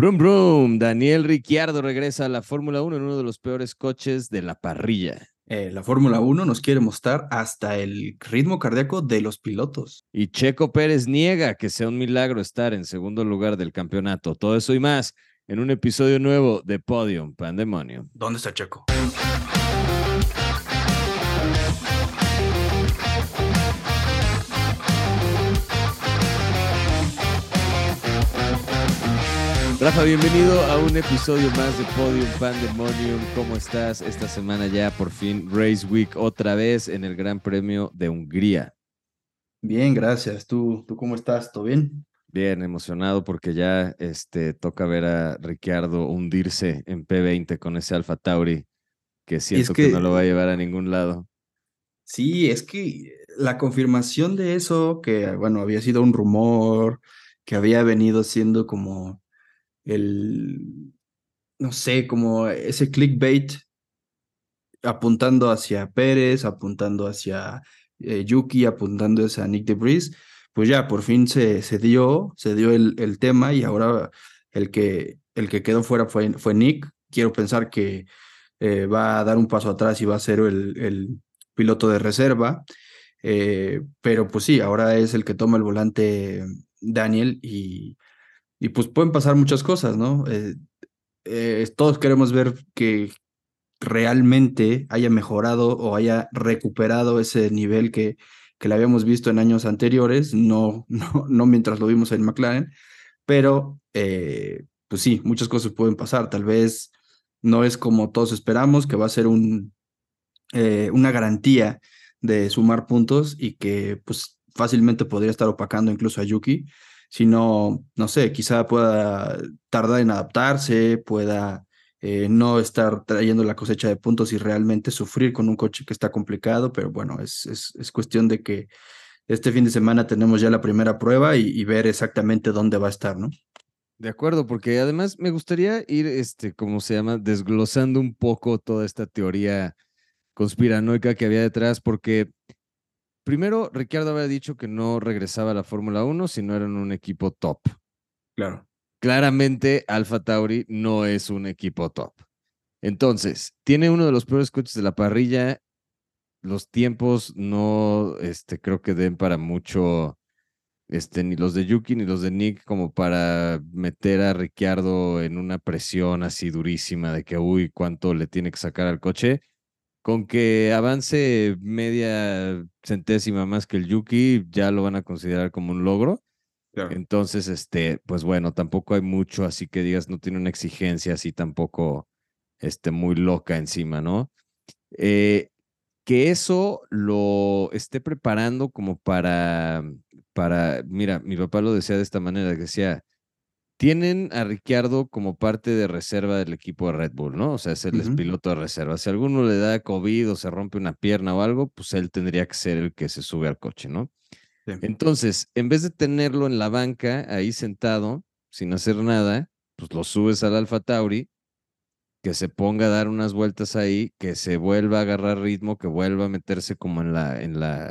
Brum Brum, Daniel Ricciardo regresa a la Fórmula 1 en uno de los peores coches de la parrilla. Eh, la Fórmula 1 nos quiere mostrar hasta el ritmo cardíaco de los pilotos. Y Checo Pérez niega que sea un milagro estar en segundo lugar del campeonato. Todo eso y más en un episodio nuevo de Podium Pandemonium. ¿Dónde está Checo? Rafa, bienvenido a un episodio más de Podium Pandemonium. ¿Cómo estás? Esta semana ya por fin Race Week otra vez en el Gran Premio de Hungría. Bien, gracias. ¿Tú, tú cómo estás? ¿Todo bien? Bien, emocionado porque ya este, toca ver a Ricciardo hundirse en P20 con ese Alfa Tauri que siento que, no lo va a llevar a ningún lado. Sí, es que la confirmación de eso, que bueno, había sido un rumor, que había venido siendo como el, no sé, como ese clickbait apuntando hacia Pérez, apuntando hacia eh, Yuki, apuntando hacia Nick DeBris, pues ya por fin se, se dio, se dio el, el, tema y ahora el que, el que quedó fuera fue, fue Nick. Quiero pensar que eh, va a dar un paso atrás y va a ser el, el piloto de reserva. Eh, pero pues sí, ahora es el que toma el volante Daniel y y pues pueden pasar muchas cosas, ¿no? Eh, eh, todos queremos ver que realmente haya mejorado o haya recuperado ese nivel que, que le habíamos visto en años anteriores, no, no, no mientras lo vimos en McLaren, pero eh, pues sí, muchas cosas pueden pasar. Tal vez no es como todos esperamos, que va a ser un, una garantía de sumar puntos y que pues fácilmente podría estar opacando incluso a Yuki sino, no sé, quizá pueda tardar en adaptarse, pueda eh, no estar trayendo la cosecha de puntos y realmente sufrir con un coche que está complicado, pero bueno, es, es, cuestión de que este fin de semana tenemos ya la primera prueba y, ver exactamente dónde va a estar, ¿no? De acuerdo, porque además me gustaría ir, este, ¿cómo se llama? Desglosando un poco toda esta teoría conspiranoica que había detrás, porque primero, Ricciardo había dicho que no regresaba a la Fórmula 1 si no eran un equipo top. Claro. Claramente, Alfa Tauri no es un equipo top. Entonces, tiene uno de los peores coches de la parrilla. Los tiempos no, este, creo que den para mucho, este, ni los de Yuki ni los de Nick, como para meter a Ricciardo en una presión así durísima de que, uy, cuánto le tiene que sacar al coche con que avance media centésima más que el Yuki, ya lo van a considerar como un logro. Entonces, este, pues bueno, tampoco hay mucho, así que digas, no tiene una exigencia así tampoco este, muy loca encima, ¿no? Eh, que eso lo esté preparando como para, para, mira, mi papá lo decía de esta manera, que decía, tienen a Ricciardo como parte de reserva del equipo de Red Bull, ¿no? O sea, es el piloto de reserva. Si alguno le da COVID o se rompe una pierna o algo, pues él tendría que ser el que se sube al coche, ¿no? Entonces, en vez de tenerlo en la banca, ahí sentado, sin hacer nada, pues lo subes al Alfa Tauri, que se ponga a dar unas vueltas ahí, que se vuelva a agarrar ritmo, que vuelva a meterse como en la, en la,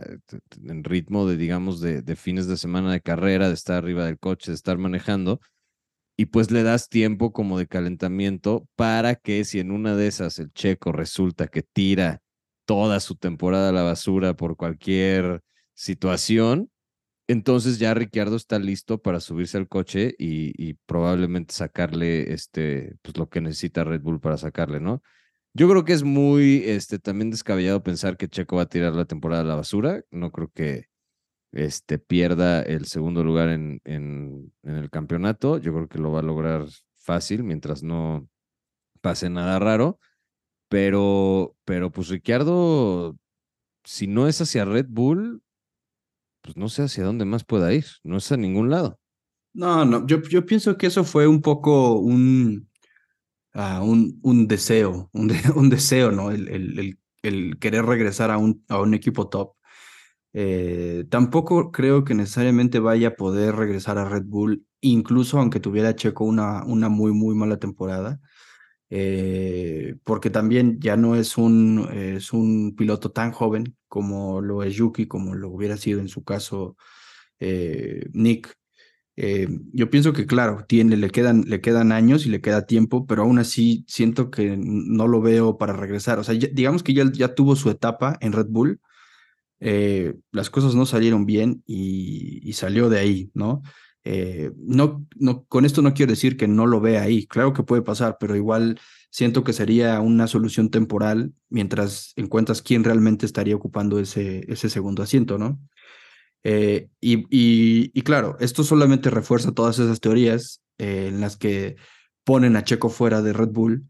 en ritmo de, digamos, de, de fines de semana de carrera, de estar arriba del coche, de estar manejando y pues le das tiempo como de calentamiento para que si en una de esas el checo resulta que tira toda su temporada a la basura por cualquier situación, entonces ya Ricciardo está listo para subirse al coche y, probablemente sacarle este, pues lo que necesita Red Bull para sacarle, ¿no? Yo creo que es muy este, también descabellado pensar que Checo va a tirar la temporada a la basura. No creo que, este, pierda el segundo lugar en, en, el campeonato. Yo creo que lo va a lograr fácil mientras no pase nada raro. Pero, pero pues Ricciardo, si no es hacia Red Bull, pues no sé hacia dónde más pueda ir. No es a ningún lado. No, no, yo, yo pienso que eso fue un poco un, uh, un, un, deseo, un, un deseo, ¿no? El, el, el, el, querer regresar a un, a un equipo top. Eh, tampoco creo que necesariamente vaya a poder regresar a Red Bull, incluso aunque tuviera Checo una, una muy, muy mala temporada, eh, porque también ya no es un, es un piloto tan joven como lo es Yuki, como lo hubiera sido en su caso eh, Nick. Yo pienso que, claro, tiene, le, quedan, le quedan años y le queda tiempo, pero aún así siento que no lo veo para regresar. O sea, digamos que ya, ya tuvo su etapa en Red Bull, eh, las cosas no salieron bien y, salió de ahí, ¿no? Eh, no, no, con esto no quiero decir que no lo vea ahí, claro que puede pasar, pero igual siento que sería una solución temporal mientras encuentras quién realmente estaría ocupando ese, ese segundo asiento, ¿no? Eh, y, y, claro, esto solamente refuerza todas esas teorías en las que ponen a Checo fuera de Red Bull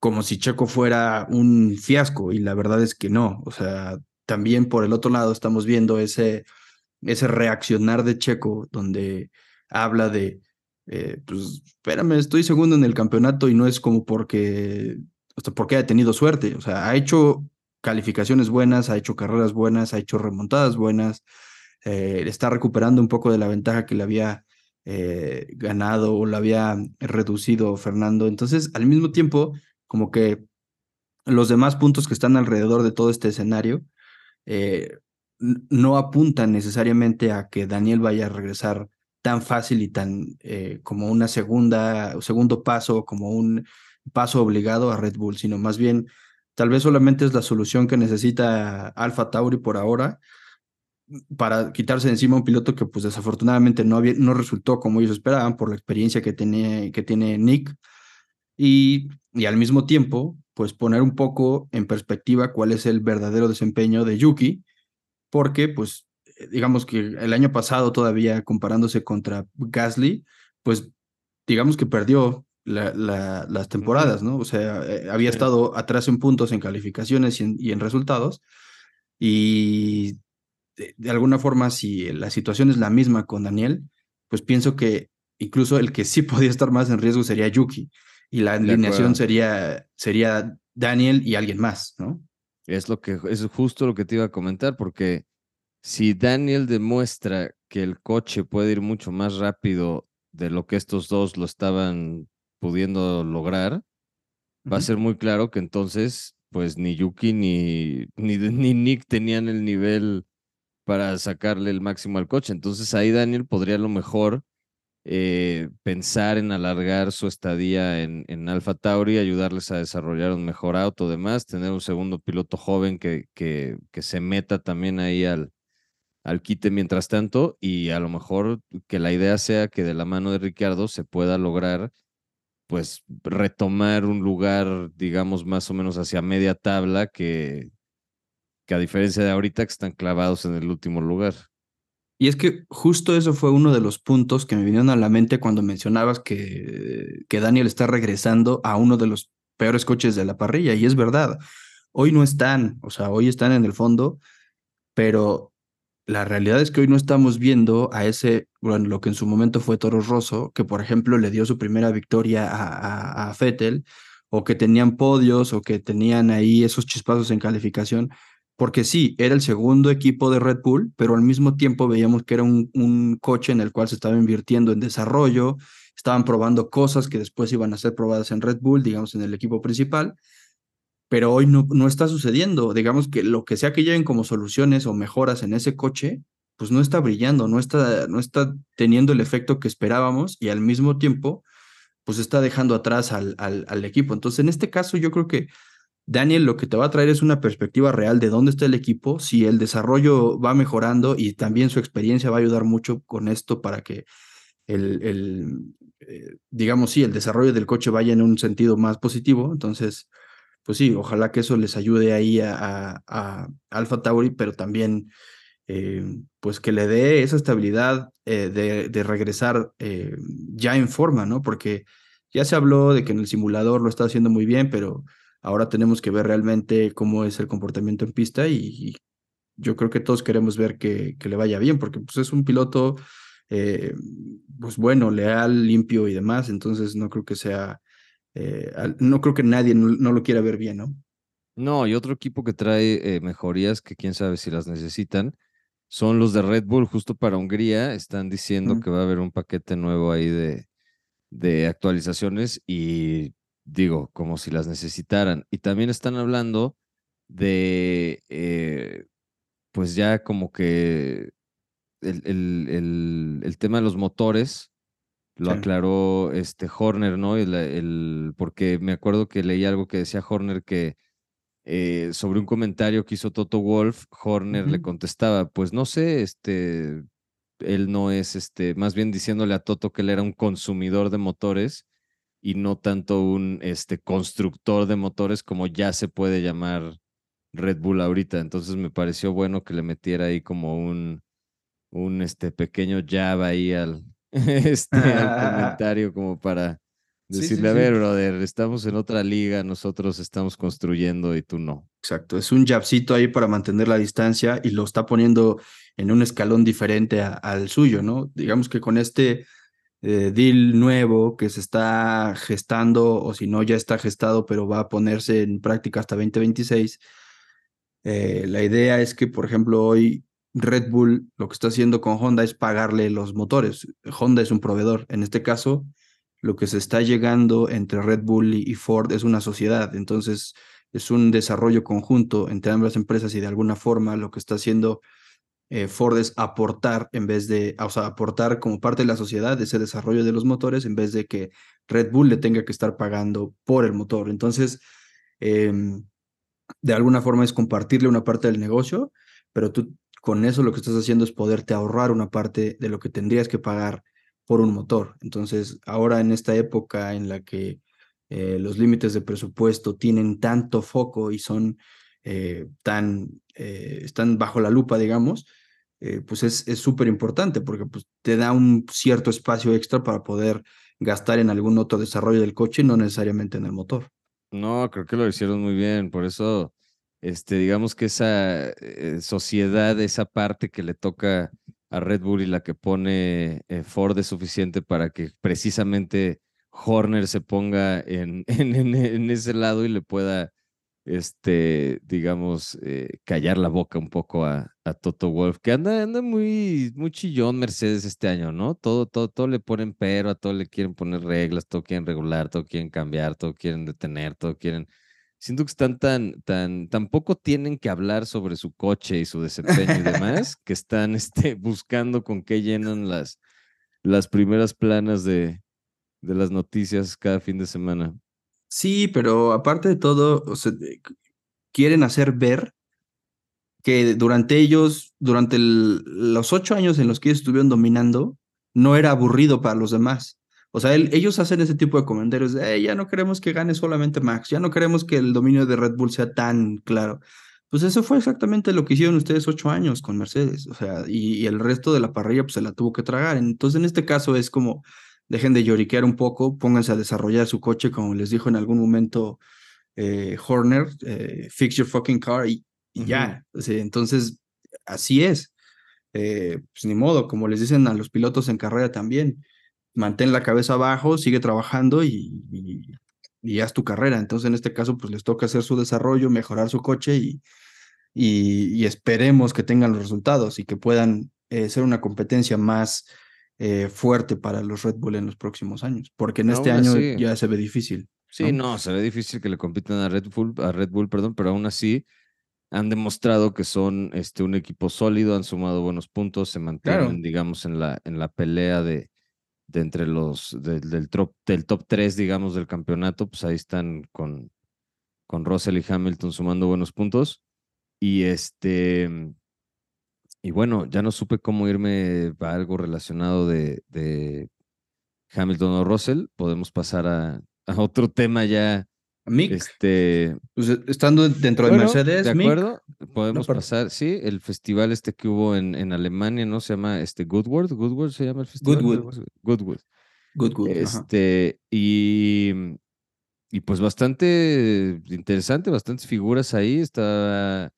como si Checo fuera un fiasco y la verdad es que no. O sea, también por el otro lado estamos viendo ese, ese reaccionar de Checo donde habla de, pues espérame, estoy segundo en el campeonato y no es como porque, hasta porque haya tenido suerte. O sea, ha hecho calificaciones buenas, ha hecho carreras buenas, ha hecho remontadas buenas, eh, está recuperando un poco de la ventaja que le había eh, ganado o le había reducido Fernando. Entonces, al mismo tiempo, como que los demás puntos que están alrededor de todo este escenario eh, no apuntan necesariamente a que Daniel vaya a regresar tan fácil y tan como una segunda, segundo paso, como un paso obligado a Red Bull, sino más bien Tal vez solamente es la solución que necesita Alfa Tauri por ahora para quitarse de encima un piloto que pues desafortunadamente no, no resultó como ellos esperaban por la experiencia que tiene, que tiene Nick. Y, y al mismo tiempo pues poner un poco en perspectiva cuál es el verdadero desempeño de Yuki porque pues digamos que el año pasado todavía comparándose contra Gasly pues digamos que perdió las temporadas, ¿no? O sea, eh, había estado atrás en puntos, en calificaciones y en, resultados. Y de, alguna forma, si la situación es la misma con Daniel, pues pienso que incluso el que sí podía estar más en riesgo sería Yuki. Y la alineación sería, sería Daniel y alguien más, ¿no? Es lo que es justo lo que te iba a comentar, porque si Daniel demuestra que el coche puede ir mucho más rápido de lo que estos dos lo estaban pudiendo lograr, va a ser muy claro que entonces, pues ni Yuki ni, ni, ni Nick tenían el nivel para sacarle el máximo al coche. Entonces ahí Daniel podría a lo mejor eh, pensar en alargar su estadía en, en Alfa Tauri, ayudarles a desarrollar un mejor auto, demás, tener un segundo piloto joven que, se meta también ahí al, al quite mientras tanto y a lo mejor que la idea sea que de la mano de Ricardo se pueda lograr pues retomar un lugar, digamos, más o menos hacia media tabla que, que a diferencia de ahorita que están clavados en el último lugar. Y es que justo eso fue uno de los puntos que me vinieron a la mente cuando mencionabas que, que Daniel está regresando a uno de los peores coches de la parrilla. Y es verdad, hoy no están, o sea, hoy están en el fondo, pero la realidad es que hoy no estamos viendo a ese, bueno, lo que en su momento fue Toro Rosso, que por ejemplo le dio su primera victoria a, a, Fettel, o que tenían podios, o que tenían ahí esos chispazos en calificación, porque sí, era el segundo equipo de Red Bull, pero al mismo tiempo veíamos que era un, un coche en el cual se estaba invirtiendo en desarrollo, estaban probando cosas que después iban a ser probadas en Red Bull, digamos, en el equipo principal, pero hoy no, no está sucediendo. Digamos que lo que sea que lleven como soluciones o mejoras en ese coche, pues no está brillando, no está, no está teniendo el efecto que esperábamos y al mismo tiempo, pues está dejando atrás al, al, al equipo. Entonces, en este caso, yo creo que Daniel lo que te va a traer es una perspectiva real de dónde está el equipo, si el desarrollo va mejorando y también su experiencia va a ayudar mucho con esto para que el, eh, digamos, sí, el desarrollo del coche vaya en un sentido más positivo. Entonces, pues sí, ojalá que eso les ayude ahí a, a, Alpha Tauri, pero también eh, pues que le dé esa estabilidad eh, de, regresar ya en forma, ¿no? Porque ya se habló de que en el simulador lo está haciendo muy bien, pero ahora tenemos que ver realmente cómo es el comportamiento en pista y, yo creo que todos queremos ver que, que, le vaya bien, porque pues, es un piloto, pues bueno, leal, limpio y demás, entonces no creo que sea eh, no creo que nadie no, lo quiera ver bien, ¿no? No, y otro equipo que trae eh, mejorías que quién sabe si las necesitan son los de Red Bull, justo para Hungría. Están diciendo que va a haber un paquete nuevo ahí de, de actualizaciones y digo, como si las necesitaran. Y también están hablando de, eh, pues ya como que el, el, el, tema de los motores lo aclaró este Horner, ¿no? El, el, porque me acuerdo que leí algo que decía Horner que eh, sobre un comentario que hizo Toto Wolf, Horner le contestaba, pues no sé, este, él no es, este, más bien diciéndole a Toto que él era un consumidor de motores y no tanto un este, constructor de motores como ya se puede llamar Red Bull ahorita. Entonces me pareció bueno que le metiera ahí como un, un este, pequeño jab ahí al, este, al comentario como para decirle, a ver, brother, estamos en otra liga, nosotros estamos construyendo y tú no. Exacto, es un jabcito ahí para mantener la distancia y lo está poniendo en un escalón diferente al suyo, ¿no? Digamos que con este eh, deal nuevo que se está gestando, o si no, ya está gestado, pero va a ponerse en práctica hasta 2026. Eh, la idea es que, por ejemplo, hoy Red Bull lo que está haciendo con Honda es pagarle los motores. Honda es un proveedor. En este caso, lo que se está llegando entre Red Bull y Ford es una sociedad. Entonces, es un desarrollo conjunto entre ambas empresas y de alguna forma lo que está haciendo eh, Ford es aportar en vez de, o sea, aportar como parte de la sociedad ese desarrollo de los motores en vez de que Red Bull le tenga que estar pagando por el motor. Entonces, em, de alguna forma es compartirle una parte del negocio, pero tú con eso lo que estás haciendo es poderte ahorrar una parte de lo que tendrías que pagar por un motor. Entonces, ahora en esta época en la que eh, los límites de presupuesto tienen tanto foco y son eh, tan, están bajo la lupa, digamos, eh, pues es súper importante porque pues, te da un cierto espacio extra para poder gastar en algún otro desarrollo del coche, no necesariamente en el motor. No, creo que lo hicieron muy bien, por eso, este, digamos que esa eh, sociedad, esa parte que le toca a Red Bull y la que pone eh, Ford es suficiente para que precisamente Horner se ponga en, en ese lado y le pueda este, digamos, eh, callar la boca un poco a, a, Toto Wolf, que anda, anda muy, muy chillón Mercedes este año, ¿no? Todo, todo, todo le ponen pero, a todo le quieren poner reglas, todo quieren regular, todo quieren cambiar, todo quieren detener, todo quieren. Siento que están tan, tan, tampoco tienen que hablar sobre su coche y su desempeño y demás, que están este, buscando con qué llenan las, las primeras planas de, de las noticias cada fin de semana. Sí, pero aparte de todo, quieren hacer ver que durante ellos, durante los ocho años en los que ellos estuvieron dominando, no era aburrido para los demás. O sea, ellos hacen ese tipo de comentarios ya no queremos que gane solamente Max, ya no queremos que el dominio de Red Bull sea tan claro. Pues eso fue exactamente lo que hicieron ustedes ocho años con Mercedes, o sea, y, y el resto de la parrilla pues se la tuvo que tragar. Entonces, en este caso es como, dejen de lloriquear un poco, pónganse a desarrollar su coche, como les dijo en algún momento eh, Horner, eh, fix your fucking car y, ya. entonces, así es. Eh, pues ni modo, como les dicen a los pilotos en carrera también, mantén la cabeza abajo, sigue trabajando y, y, haz tu carrera. Entonces, en este caso, pues les toca hacer su desarrollo, mejorar su coche y, y, esperemos que tengan los resultados y que puedan ser una competencia más eh, fuerte para los Red Bull en los próximos años, porque en este año ya se ve difícil. Sí, ¿no? se ve difícil que le compitan a Red Bull, a Red Bull, perdón, pero aún así han demostrado que son este, un equipo sólido, han sumado buenos puntos, se mantienen, digamos, en la, en la pelea de, de entre los del, top, del top 3, digamos, del campeonato, pues ahí están con, con Russell y Hamilton sumando buenos puntos. Y este, y bueno, ya no supe cómo irme a algo relacionado de, de Hamilton o Russell. Podemos pasar a, otro tema ya. Mick. Este, pues, eh, estando dentro de Mercedes. De acuerdo, podemos pasar, sí, el festival este que hubo en, en Alemania, ¿no? Se llama este Goodwood, Goodwood se llama el festival. Goodwood. Goodwood. Goodwood. Este, y, y pues bastante interesante, bastantes figuras ahí. Está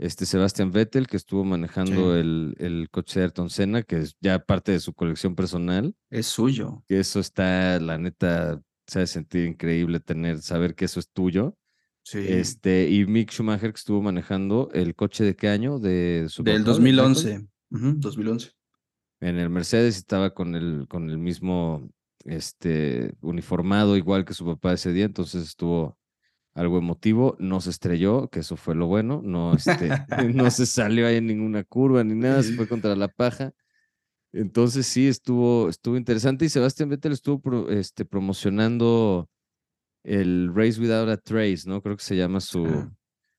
este Sebastian Vettel, que estuvo manejando el, el, coche de Ayrton Senna, que es ya parte de su colección personal. Es suyo. Que eso está, la neta, se ha sentir increíble tener, saber que eso es tuyo. Sí. Este, y Mick Schumacher, que estuvo manejando el coche de qué año? De su Del 2011. 2011. En el Mercedes estaba con el, con el mismo este, uniformado, igual que su papá ese día, entonces estuvo algo emotivo, no se estrelló, que eso fue lo bueno, no, este, no se salió ahí en ninguna curva ni nada, se fue contra la paja. Entonces sí, estuvo, estuvo interesante y Sebastián Vettel estuvo este, promocionando el Race Without a Trace, ¿no? Creo que se llama su,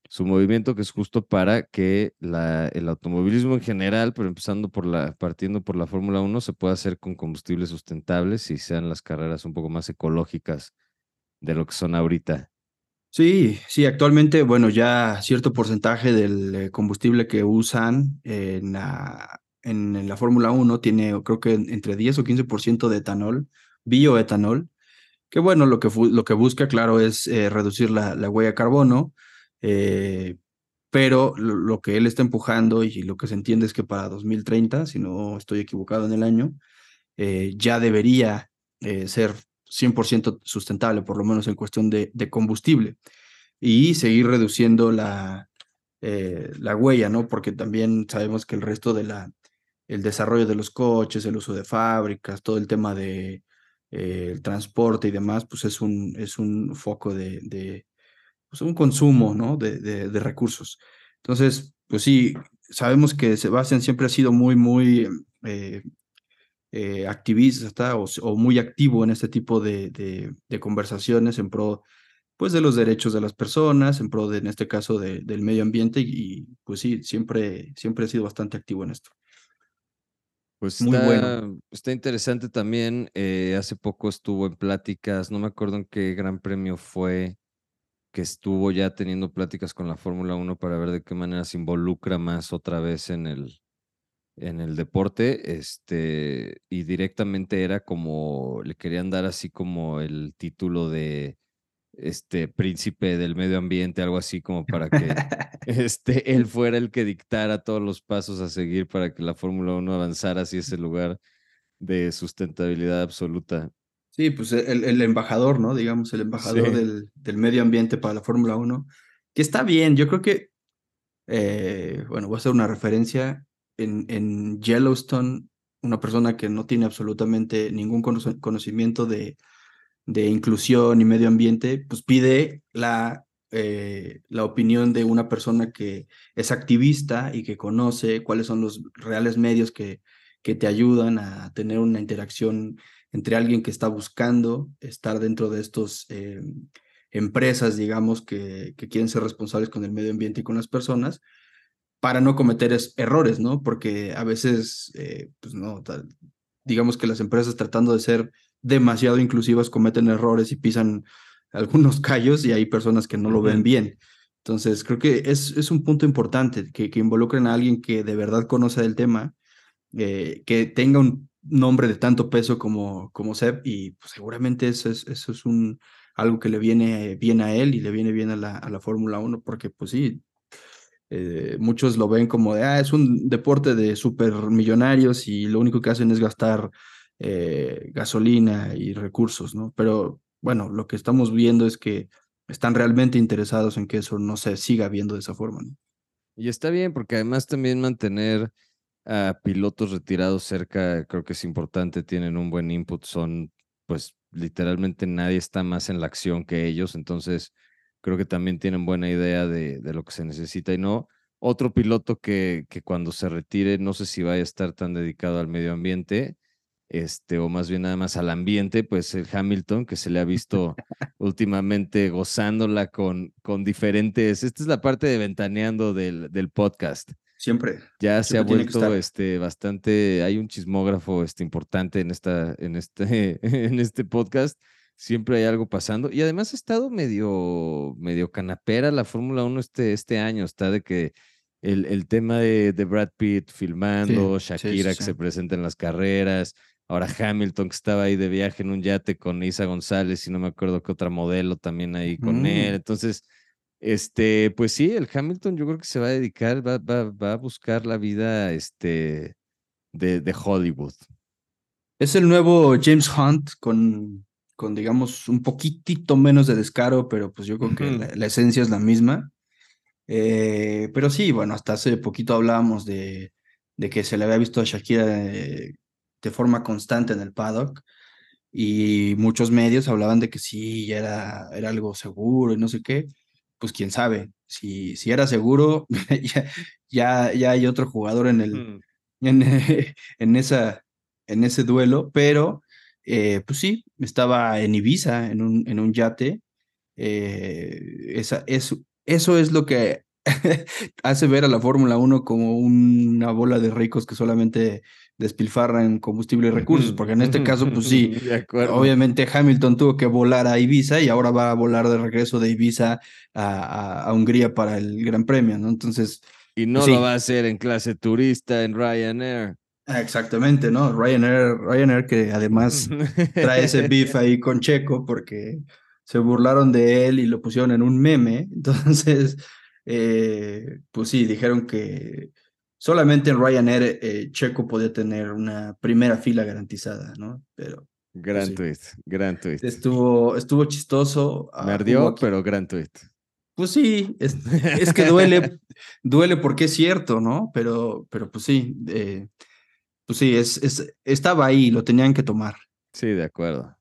su movimiento, que es justo para que la, el automovilismo en general, pero empezando por la, partiendo por la Fórmula 1, se pueda hacer con combustibles sustentables y sean las carreras un poco más ecológicas de lo que son ahorita. Sí, sí, actualmente, bueno, ya cierto porcentaje del eh, combustible que usan en la, Fórmula 1 tiene, creo que entre 10 o 15% de etanol, bioetanol, que bueno, lo que, lo que busca, claro, es eh, reducir la, la, huella de carbono, eh, pero lo, que él está empujando y lo que se entiende es que para 2030, si no estoy equivocado en el año, ya debería ser 100% sustentable, por lo menos en cuestión de, combustible, y seguir reduciendo la, la huella, ¿no? Porque también sabemos que el resto de la, el desarrollo de los coches, el uso de fábricas, todo el tema de eh, transporte y demás, pues es un, es un foco de, de pues un consumo ¿no? de, de, recursos. Entonces, pues sí, sabemos que Sebastián siempre ha sido muy, muy eh, eh, activista o, o, muy activo en este tipo de, de, conversaciones en pro pues, de los derechos de las personas, en pro, de, en este caso, del medio ambiente y, pues sí, siempre, siempre ha sido bastante activo en esto. Pues Muy está, bueno. está interesante también. Eh, hace poco estuvo en pláticas, no me acuerdo en qué gran premio fue, que estuvo ya teniendo pláticas con la Fórmula 1 para ver de qué manera se involucra más otra vez en el, en el deporte. Este, y directamente era como, le querían dar así como el título de este príncipe del medio ambiente, algo así como para que este, él fuera el que dictara todos los pasos a seguir para que la Fórmula 1 avanzara hacia ese lugar de sustentabilidad absoluta. Sí, pues el, el embajador, ¿no? Digamos, el embajador del, del, medio ambiente para la Fórmula 1, que está bien, yo creo que, eh, bueno, voy a hacer una referencia, en, Yellowstone, una persona que no tiene absolutamente ningún conocimiento de, de inclusión y medio ambiente, pues pide la, eh, la opinión de una persona que es activista y que conoce cuáles son los reales medios que, que te ayudan a tener una interacción entre alguien que está buscando estar dentro de estos eh, empresas, digamos, que, que quieren ser responsables con el medio ambiente y con las personas, para no cometer errores, ¿no? Porque a veces, eh, pues no, digamos que las empresas tratando de ser demasiado inclusivas cometen errores y pisan algunos callos y hay personas que no lo ven bien. Entonces, creo que es, es un punto importante que, que involucren a alguien que de verdad conoce el tema, eh, que tenga un nombre de tanto peso como, como Seb y pues, seguramente eso es, eso es un, algo que le viene bien a él y le viene bien a la, a la Fórmula 1 porque pues sí, eh, muchos lo ven como de, ah, es un deporte de supermillonarios y lo único que hacen es gastar eh, gasolina y recursos, ¿no? Pero bueno, lo que estamos viendo es que están realmente interesados en que eso no se siga viendo de esa forma, ¿no? Y está bien, porque además también mantener a pilotos retirados cerca, creo que es importante, tienen un buen input, son, pues, literalmente nadie está más en la acción que ellos, entonces creo que también tienen buena idea de, de lo que se necesita y no. Otro piloto que, que cuando se retire, no sé si vaya a estar tan dedicado al medio ambiente, este, o más bien nada más al ambiente, pues el Hamilton, que se le ha visto últimamente gozándola con, con diferentes, esta es la parte de ventaneando del, del podcast. Siempre. Ya se ha vuelto este, bastante, hay un chismógrafo este, importante en, esta, en, este, en este podcast, siempre hay algo pasando y además ha estado medio, medio canapera la Fórmula 1 este, este año, está de que el, el tema de, de Brad Pitt filmando, Shakira que se presenta en las carreras, Ahora Hamilton, que estaba ahí de viaje en un yate con Isa González y no me acuerdo qué otra modelo también ahí con él. Mm. Entonces, este, pues sí, el Hamilton yo creo que se va a dedicar, va, va, va a buscar la vida este, de, de, Hollywood. Es el nuevo James Hunt con, con, digamos, un poquitito menos de descaro, pero pues yo creo que la, esencia es la misma. Eh, pero sí, bueno, hasta hace poquito hablábamos de, de que se le había visto a Shakira eh, de forma constante en el paddock y muchos medios hablaban de que sí, ya era, era algo seguro y no sé qué, pues quién sabe, si, si era seguro, ya, ya, hay otro jugador en el, en, en, esa, en ese duelo, pero eh, pues sí, estaba en Ibiza, en un, en un yate. Eh, esa, eso, eso es lo que hace ver a la Fórmula 1 como una bola de ricos que solamente despilfarran combustible y recursos, porque en este caso, pues sí, obviamente Hamilton tuvo que volar a Ibiza y ahora va a volar de regreso de Ibiza a, a, Hungría para el Gran Premio, ¿no? Entonces... Y no pues lo va a hacer en clase turista en Ryanair. Ah, exactamente, ¿no? Ryanair, Ryanair que además trae ese beef ahí con Checo porque se burlaron de él y lo pusieron en un meme. Entonces, eh, pues sí, dijeron que solamente en Ryanair eh, Checo podía tener una primera fila garantizada, ¿no? Pero. Pues gran tweet, gran tweet. Estuvo, estuvo chistoso. Ah, Me ardió, pero gran tweet. Pues sí, es, es que duele, duele porque es cierto, ¿no? Pero, pero pues sí, eh, pues sí, es, es, estaba ahí, lo tenían que tomar. Sí, de acuerdo.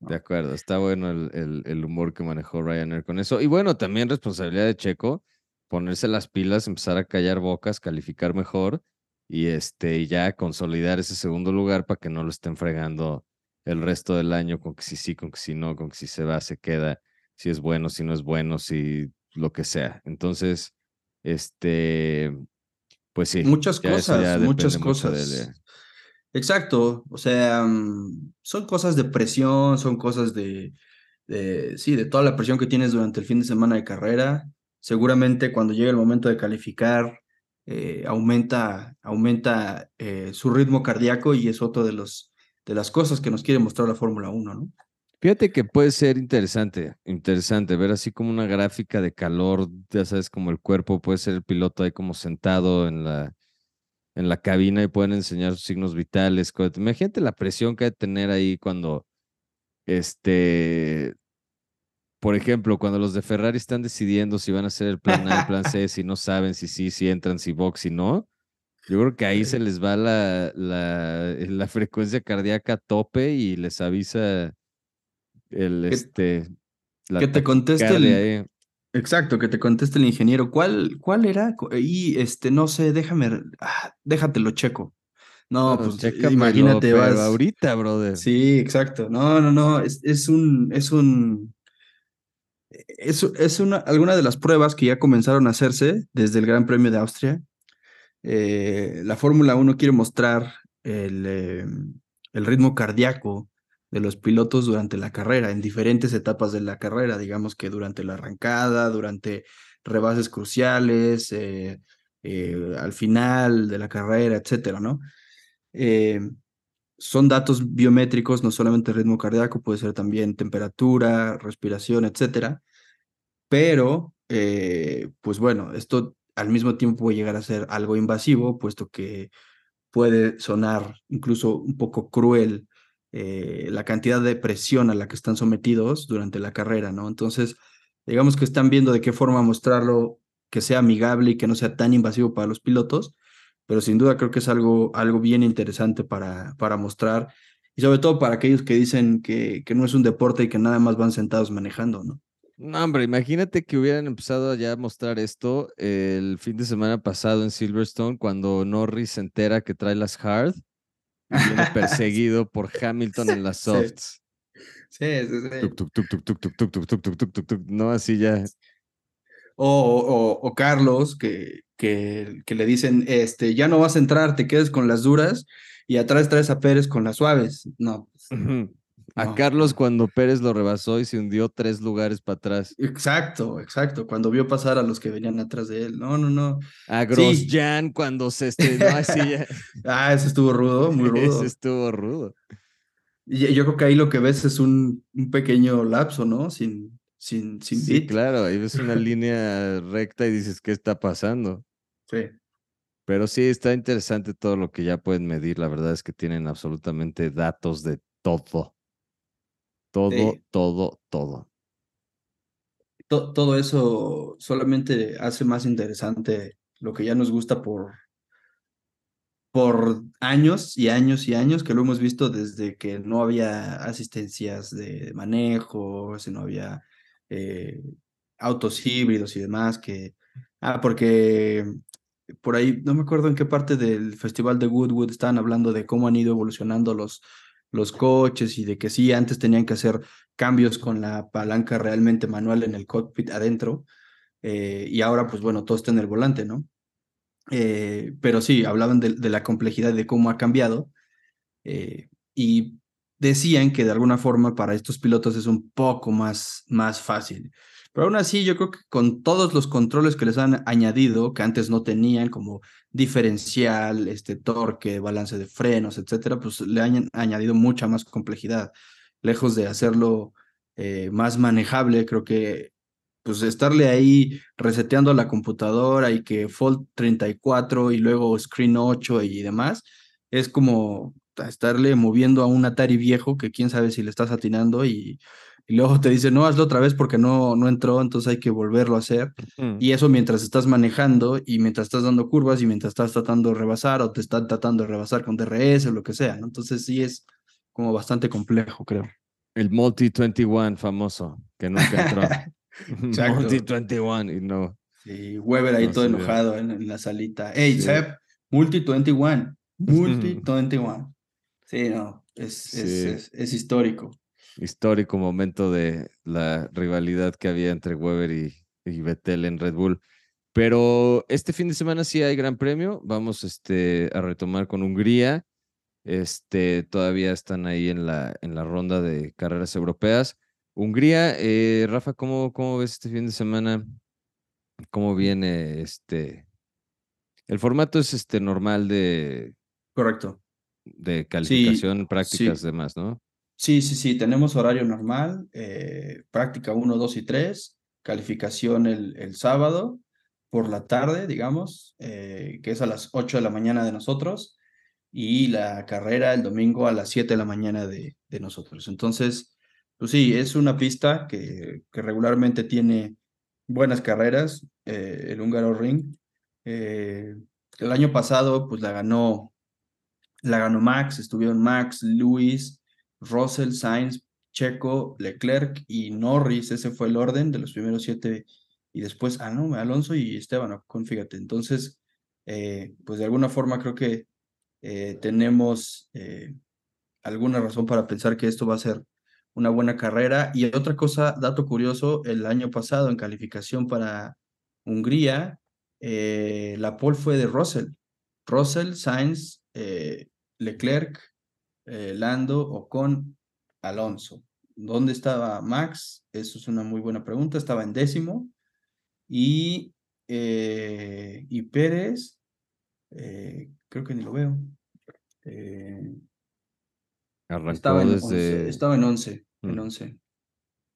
De acuerdo, está bueno el, el, humor que manejó Ryanair con eso. Y bueno, también responsabilidad de Checo, ponerse las pilas, empezar a callar bocas, calificar mejor y este, ya consolidar ese segundo lugar para que no lo estén fregando el resto del año con que si sí, con que si no, con que si se va, se queda, si es bueno, si no es bueno, si lo que sea. Entonces, este, pues sí. Muchas cosas, muchas cosas. Exacto, o sea, mm, son cosas de presión, son cosas de, sí, de toda la presión que tienes durante el fin de semana de carrera. Seguramente cuando llegue el momento de calificar, eh, aumenta, aumenta eh, su ritmo cardíaco y es otro de, los, de las cosas que nos quiere mostrar la Fórmula 1, ¿no? Fíjate que puede ser interesante, interesante ver así como una gráfica de calor, ya sabes, como el cuerpo puede ser el piloto ahí como sentado en la, en la cabina y pueden enseñar sus signos vitales. Imagínate la presión que hay que tener ahí cuando, este, por ejemplo, cuando los de Ferrari están decidiendo si van a hacer el plan A, el plan C, si no saben si sí, si entran, si box, si no. Yo creo que ahí se les va la, la, la frecuencia cardíaca a tope y les avisa el, este, que te conteste el, exacto, que te conteste el ingeniero, ¿cuál, cuál era? Y este, no sé, déjame, ah, déjatelo checo. No, pues imagínate, vas. ahorita, brother. Sí, exacto. No, no, no, es, es un, es un, es, es una, alguna de las pruebas que ya comenzaron a hacerse desde el Gran Premio de Austria. Eh, la Fórmula 1 quiere mostrar el, em, el ritmo cardíaco de los pilotos durante la carrera, en diferentes etapas de la carrera, digamos que durante la arrancada, durante rebases cruciales, eh, eh, al final de la carrera, etcétera, ¿no? Eh, son datos biométricos, no solamente ritmo cardíaco, puede ser también temperatura, respiración, etcétera. Pero, pues bueno, esto al mismo tiempo puede llegar a ser algo invasivo, puesto que puede sonar incluso un poco cruel eh, la cantidad de presión a la que están sometidos durante la carrera, ¿no? Entonces, digamos que están viendo de qué forma mostrarlo que sea amigable y que no sea tan invasivo para los pilotos, pero sin duda creo que es algo, algo bien interesante para, para mostrar y sobre todo para aquellos que dicen que, que no es un deporte y que nada más van sentados manejando, ¿no? No, hombre, imagínate que hubieran empezado ya a mostrar esto el fin de semana pasado en Silverstone, cuando Norris se entera que trae las hard perseguido por Hamilton en las softs. Sí, sí, sí. No, así ya. O, o, Carlos, que, que, que, le dicen, este, ya no vas a entrar, te quedes con las duras y atrás traes a Pérez con las suaves. No. A Carlos cuando Pérez lo rebasó y se hundió tres lugares para atrás. Exacto, exacto. Cuando vio pasar a los que venían atrás de él. No, no, no. A Grosjean cuando se estrenó así. ah, ese estuvo rudo, muy rudo. Ese estuvo rudo. Y yo creo que ahí lo que ves es un, un pequeño lapso, ¿no? Sin, sin, sin sí, claro, ahí ves una línea recta y dices, ¿qué está pasando? Sí. Pero sí, está interesante todo lo que ya pueden medir. La verdad es que tienen absolutamente datos de todo. Todo, todo, todo. todo eso solamente hace más interesante lo que ya nos gusta por, por años y años y años que lo hemos visto desde que no había asistencias de manejo, si no había eh, autos híbridos y demás, que, ah, porque por ahí, no me acuerdo en qué parte del Festival de Goodwood estaban hablando de cómo han ido evolucionando los, los coches y de que sí, antes tenían que hacer cambios con la palanca realmente manual en el cockpit adentro. Eh, y ahora, pues bueno, todo está en el volante, ¿no? Eh, pero sí, hablaban de, la complejidad de cómo ha cambiado eh, y decían que de alguna forma para estos pilotos es un poco más, más fácil. Pero aún así, yo creo que con todos los controles que les han añadido, que antes no tenían, como diferencial, este torque, balance de frenos, etcétera, pues le han añadido mucha más complejidad. Lejos de hacerlo eh, más manejable, creo que pues estarle ahí reseteando la computadora y que Fold 34 y luego Screen 8 y demás, es como estarle moviendo a un Atari viejo que quién sabe si le estás atinando y, luego te dice, no, hazlo otra vez porque no, no entró, entonces hay que volverlo a hacer. Y eso mientras estás manejando y mientras estás dando curvas y mientras estás tratando de rebasar o te están tratando de rebasar con DRS o lo que sea, Entonces sí es como bastante complejo, creo. El Multi 21 famoso, que nunca entró. Multi 21 y no. Sí, Weber ahí todo enojado en, la salita. Hey, Seb, Multi 21. Multi 21. Sí, no, es, Es, histórico. Histórico momento de la rivalidad que había entre Weber y, y Vettel en Red Bull. Pero este fin de semana sí hay gran premio. Vamos este, a retomar con Hungría. Este, todavía están ahí en la, en la ronda de carreras europeas. Hungría, eh, Rafa, ¿cómo, ¿cómo ves este fin de semana? ¿Cómo viene este? El formato es este normal de. Correcto de calificación, prácticas, demás, ¿no? Sí, sí, sí, tenemos horario normal, eh, práctica 1, 2 y 3, calificación el, el sábado por la tarde, digamos, eh, que es a las 8 de la mañana de nosotros, y la carrera el domingo a las 7 de la mañana de, de nosotros. Entonces, pues sí, es una pista que, que regularmente tiene buenas carreras, eh, el húngaro ring. el año pasado, pues la ganó la ganó Max, estuvieron Max, Luis, Russell, Sainz, Checo, Leclerc y Norris. Ese fue el orden de los primeros siete. Y después, ah, no, Alonso y Esteban, fíjate. Entonces, eh, pues de alguna forma creo que eh, tenemos eh, alguna razón para pensar que esto va a ser una buena carrera. Y otra cosa, dato curioso, el año pasado en calificación para Hungría, la pole fue de Russell. Russell, Sainz, Leclerc, eh, Lando o con Alonso. ¿Dónde estaba Max? Eso es una muy buena pregunta. Estaba en décimo. Y, eh, y Pérez, eh, creo que ni lo veo. estaba, en desde... estaba en 11. En 11. Mm.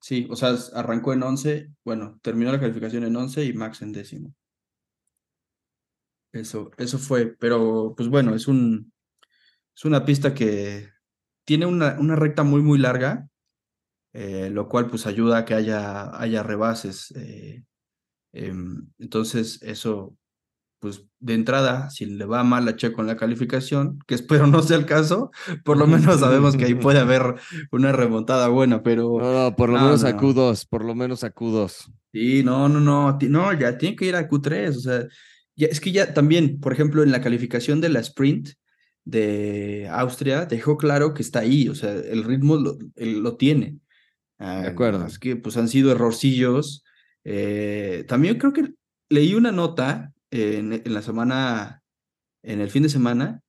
Sí, o sea, arrancó en 11. Bueno, terminó la calificación en 11 y Max en décimo. Eso, eso fue. Pero, pues bueno, es un, es una pista que tiene una, una recta muy, muy larga, eh, lo cual pues ayuda a que haya, haya rebases. Eh, em, entonces, eso, pues de entrada, si le va mal a Checo en la calificación, que espero no sea el caso, por lo menos sabemos que ahí puede haber una remontada buena, pero... No, por lo menos a Q2, por lo menos a Q2. Sí, no, no, no, no, ya tiene que ir a Q3, o sea, ya, es que ya también, por ejemplo, en la calificación de la sprint, de Austria dejó claro que está ahí, o sea, el ritmo lo, lo tiene. de ah, acuerdo. Es que pues han sido errorcillos. Eh, también creo que leí una nota en, en, la semana, en el fin de semana,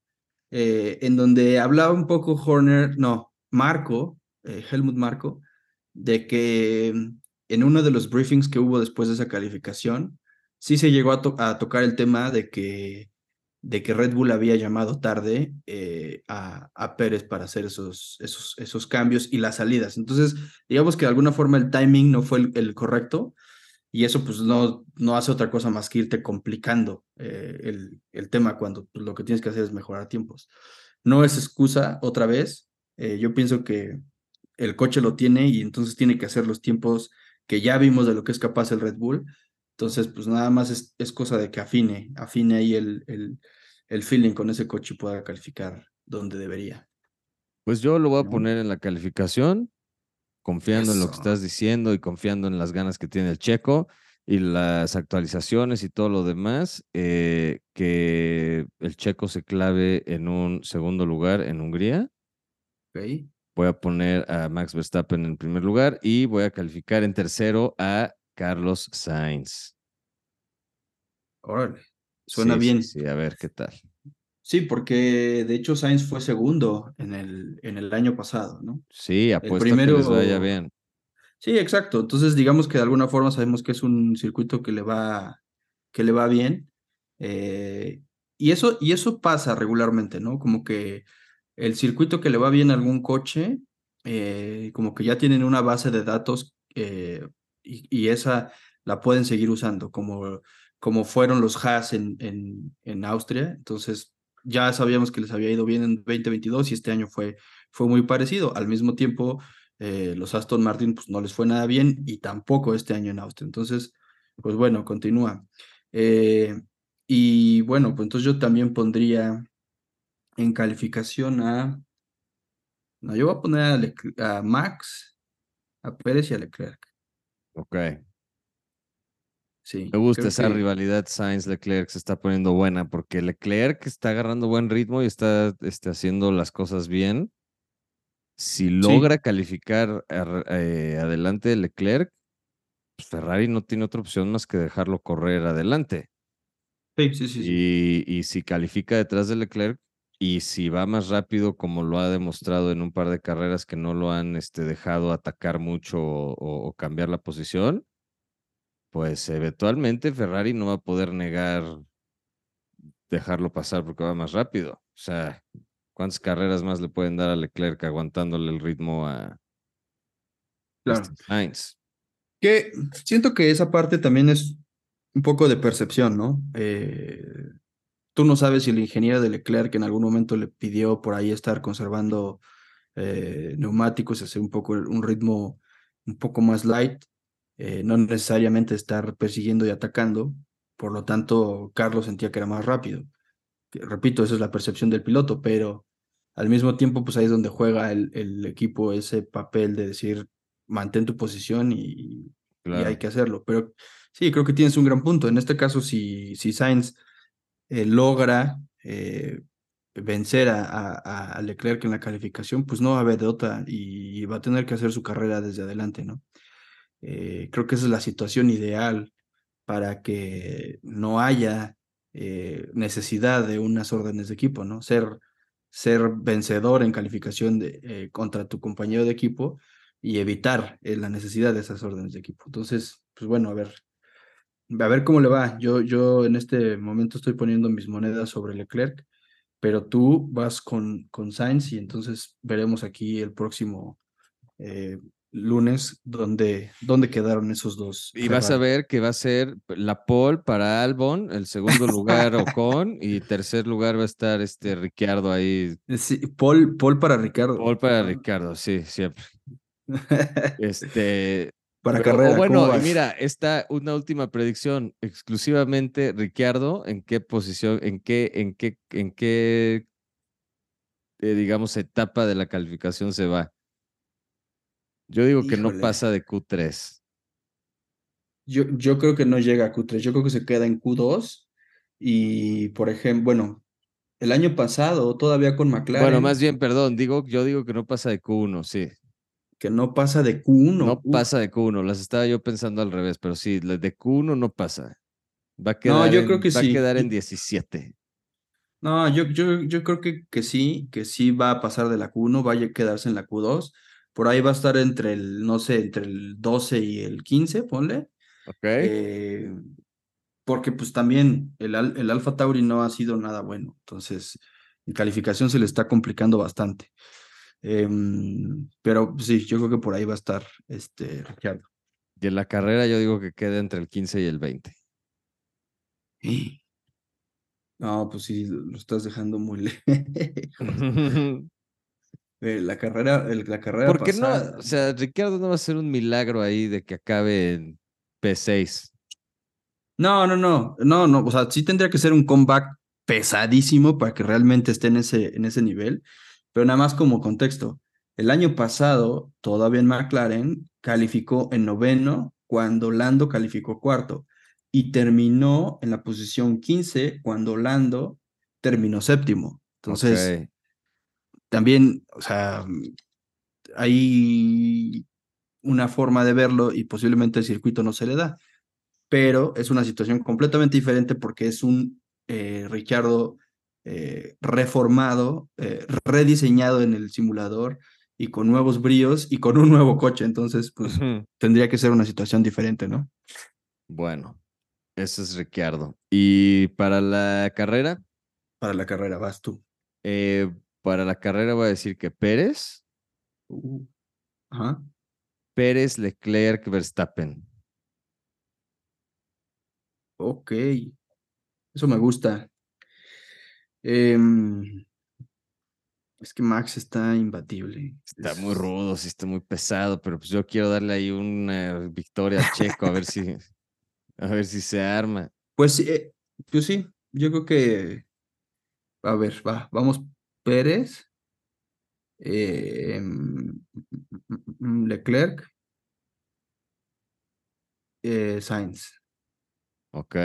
eh, en donde hablaba un poco Horner, no, Marco, eh, Helmut Marco, de que en uno de los briefings que hubo después de esa calificación, sí se llegó a, a tocar el tema de que de que Red Bull había llamado tarde eh, a, a, Pérez para hacer esos, esos, esos cambios y las salidas. Entonces, digamos que de alguna forma el timing no fue el, correcto y eso pues no, no hace otra cosa más que irte complicando eh, el, el, tema cuando pues, lo que tienes que hacer es mejorar tiempos. No es excusa otra vez. Eh, yo pienso que el coche lo tiene y entonces tiene que hacer los tiempos que ya vimos de lo que es capaz el Red Bull entonces, pues nada más es, es cosa de que afine, afine ahí el, el, el, feeling con ese coche y pueda calificar donde debería. Pues yo lo voy a poner en la calificación, confiando en lo que estás diciendo y confiando en las ganas que tiene el checo. y las actualizaciones y todo lo demás, eh, que el checo se clave en un segundo lugar en Hungría. Voy a poner a Max Verstappen en primer lugar y voy a calificar en tercero a Carlos Sainz. Órale. Suena Sí, bien. Sí, a ver qué tal. Sí, porque de hecho Sainz fue segundo en el, en el año pasado, ¿no? Sí, apuesto a que les vaya primero- bien. Sí, exacto. Entonces, digamos que de alguna forma sabemos que es un circuito que le va, que le va bien. eh, y, eso, y eso pasa regularmente, ¿no? Como que el circuito que le va bien a algún coche, eh, como que ya tienen una base de datos eh, y, esa la pueden seguir usando, como, como fueron los Haas en, en, en Austria. Entonces, ya sabíamos que les había ido bien en 2022 y este año fue, fue muy parecido. Al mismo tiempo eh, los Aston Martin pues no les fue nada bien y tampoco este año en Austria. Entonces, pues bueno, continúa. Eh, y bueno, pues entonces yo también pondría en calificación a... No, yo voy a poner a, a Max, a Pérez y a Leclerc. Ok. Sí, Me gusta esa que- rivalidad Sainz-Leclerc, se está poniendo buena porque Leclerc está agarrando buen ritmo y está este, haciendo las cosas bien. Si logra calificar ar- eh, adelante Leclerc, pues Ferrari no tiene otra opción más que dejarlo correr adelante. Sí, sí, sí, sí. Y si califica detrás de Leclerc y si va más rápido, como lo ha demostrado en un par de carreras que no lo han este, dejado atacar mucho o, o cambiar la posición, pues eventualmente Ferrari no va a poder negar dejarlo pasar porque va más rápido. O sea, ¿cuántas carreras más le pueden dar a Leclerc aguantándole el ritmo a Claro. Sainz? Que siento que esa parte también es un poco de percepción, ¿no? Eh, tú no sabes si el ingeniero de Leclerc en algún momento le pidió por ahí estar conservando eh, neumáticos, hacer un poco un ritmo un poco más light, eh, no necesariamente estar persiguiendo y atacando. Por lo tanto, Carlos sentía que era más rápido. Repito, esa es la percepción del piloto, pero al mismo tiempo, pues ahí es donde juega el, el equipo ese papel de decir, mantén tu posición y, y hay que hacerlo. Pero sí, creo que tienes un gran punto. En este caso, si, si Sainz eh, logra eh, vencer a, a, a Leclerc en la calificación, pues no va a haber de otra y va a tener que hacer su carrera desde adelante, ¿no? Eh, creo que esa es la situación ideal para que no haya necesidad de unas órdenes de equipo, ¿no? Ser, ser vencedor en calificación de, contra tu compañero de equipo y evitar la necesidad de esas órdenes de equipo. Entonces, pues bueno, a ver, a ver cómo le va. Yo, yo en este momento estoy poniendo mis monedas sobre Leclerc, pero tú vas con, con Sainz y entonces veremos aquí el próximo eh, lunes dónde, dónde quedaron esos dos. Y vas a ver que va a ser la pole para Albon, el segundo lugar Ocon y tercer lugar va a estar este Ricciardo ahí. Sí, Paul, Paul para Ricardo. Pole para. Ricardo, sí, siempre. Este, para pero- o carrera. ¿cómo bueno, y mira, esta una última predicción, exclusivamente Ricciardo, ¿en qué posición, en qué, en qué, en qué, eh, digamos, etapa de la calificación se va? Yo digo que no pasa de Q3. Yo, yo creo que no llega a Q3, yo creo que se queda en Q2 y, por ejemplo, bueno, el año pasado todavía con McLaren, Bueno, más bien, perdón, digo, yo digo que no pasa de Q1, sí. Que no pasa de Q1. No uf. pasa de Q1, las estaba yo pensando al revés, pero sí, de Q1 no pasa. Va a No, quedar, yo en, creo que va a quedar en Yo- 17. No, yo, yo, yo creo que, que sí, que sí va a pasar de la Q1, vaya a quedarse en la Q2. Por ahí va a estar entre el, no sé, entre el 12 y el 15, ponle. ¿Ok? Eh, porque pues también el, el Alfa Tauri no ha sido nada bueno. Entonces, en calificación se le está complicando bastante. Em, pero sí, yo creo que por ahí va a estar este Ricciardo. y en la carrera yo digo que queda entre el 15 y el 20. No, pues sí, lo estás dejando muy lejos. Eh, La carrera, el- la carrera ¿Por qué no? O sea, Ricardo no va a ser un milagro ahí de que acabe en P6. No, no, no, no, no, o sea, sí tendría que ser un comeback pesadísimo para que realmente esté en ese, en ese nivel, pero nada más como contexto. El año pasado, todavía en McLaren, calificó en noveno cuando Lando calificó cuarto y terminó en la posición 15 cuando Lando terminó séptimo. Entonces, también, o sea, hay una forma de verlo y posiblemente el circuito no se le da, pero es una situación completamente diferente porque es un eh, Ricardo eh, reformado, eh, rediseñado en el simulador y con nuevos bríos y con un nuevo coche. Entonces, pues tendría que ser una situación diferente, ¿no? Bueno, ese es Ricciardo. ¿Y para la carrera? Para la carrera, vas tú. Eh, para la carrera voy a decir que Pérez. Uh, ajá. Pérez, Leclerc, Verstappen. Ok. Eso me gusta. Em, es que Max está imbatible. Está muy rudo, sí está muy pesado, pero pues yo quiero darle ahí una victoria a Checo a ver si a ver si se arma. Pues, eh, pues sí, yo creo que a ver, va, vamos Pérez, em, Leclerc, eh, Sainz. Ok.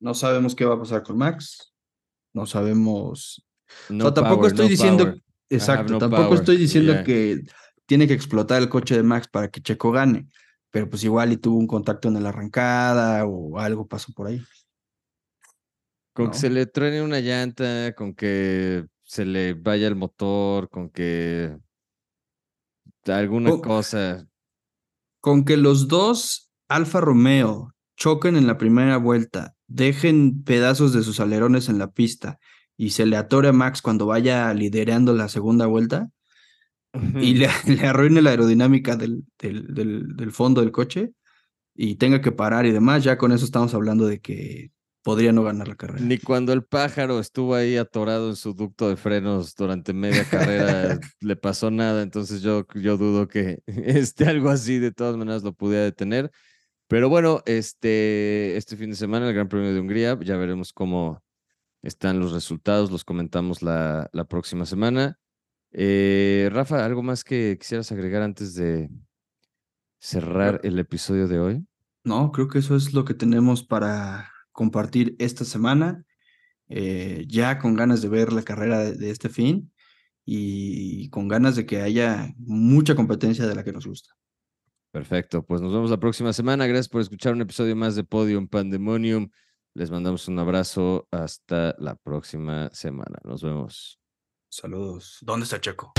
No sabemos qué va a pasar con Max. No sabemos no, tampoco estoy diciendo, exacto, tampoco estoy diciendo que tiene que explotar el coche de Max para que Checo gane, pero pues igual y tuvo un contacto en la arrancada o algo pasó por ahí. Con que se le truene una llanta, con que se le vaya el motor, con que alguna cosa. Con que los dos Alfa Romeo choquen en la primera vuelta, dejen pedazos de sus alerones en la pista y se le atore a Max cuando vaya liderando la segunda vuelta y le, arruine la aerodinámica del, del, del, fondo del coche y tenga que parar y demás, ya con eso estamos hablando de que podría no ganar la carrera. Ni cuando el pájaro estuvo ahí atorado en su ducto de frenos durante media carrera le pasó nada, entonces yo, yo dudo que este, algo así de todas maneras lo pudiera detener. Pero bueno, este, este fin de semana el Gran Premio de Hungría, ya veremos cómo, están los resultados, los comentamos la, la próxima semana. Eh, Rafa, ¿algo más que quisieras agregar antes de cerrar el episodio de hoy? No, creo que eso es lo que tenemos para compartir esta semana. Eh, ya con ganas de ver la carrera de, este fin y con ganas de que haya mucha competencia de la que nos gusta. Perfecto, pues nos vemos la próxima semana. Gracias por escuchar un episodio más de Podium Pandemonium. Les mandamos un abrazo. Hasta la próxima semana. Nos vemos. Saludos. ¿Dónde está Checo?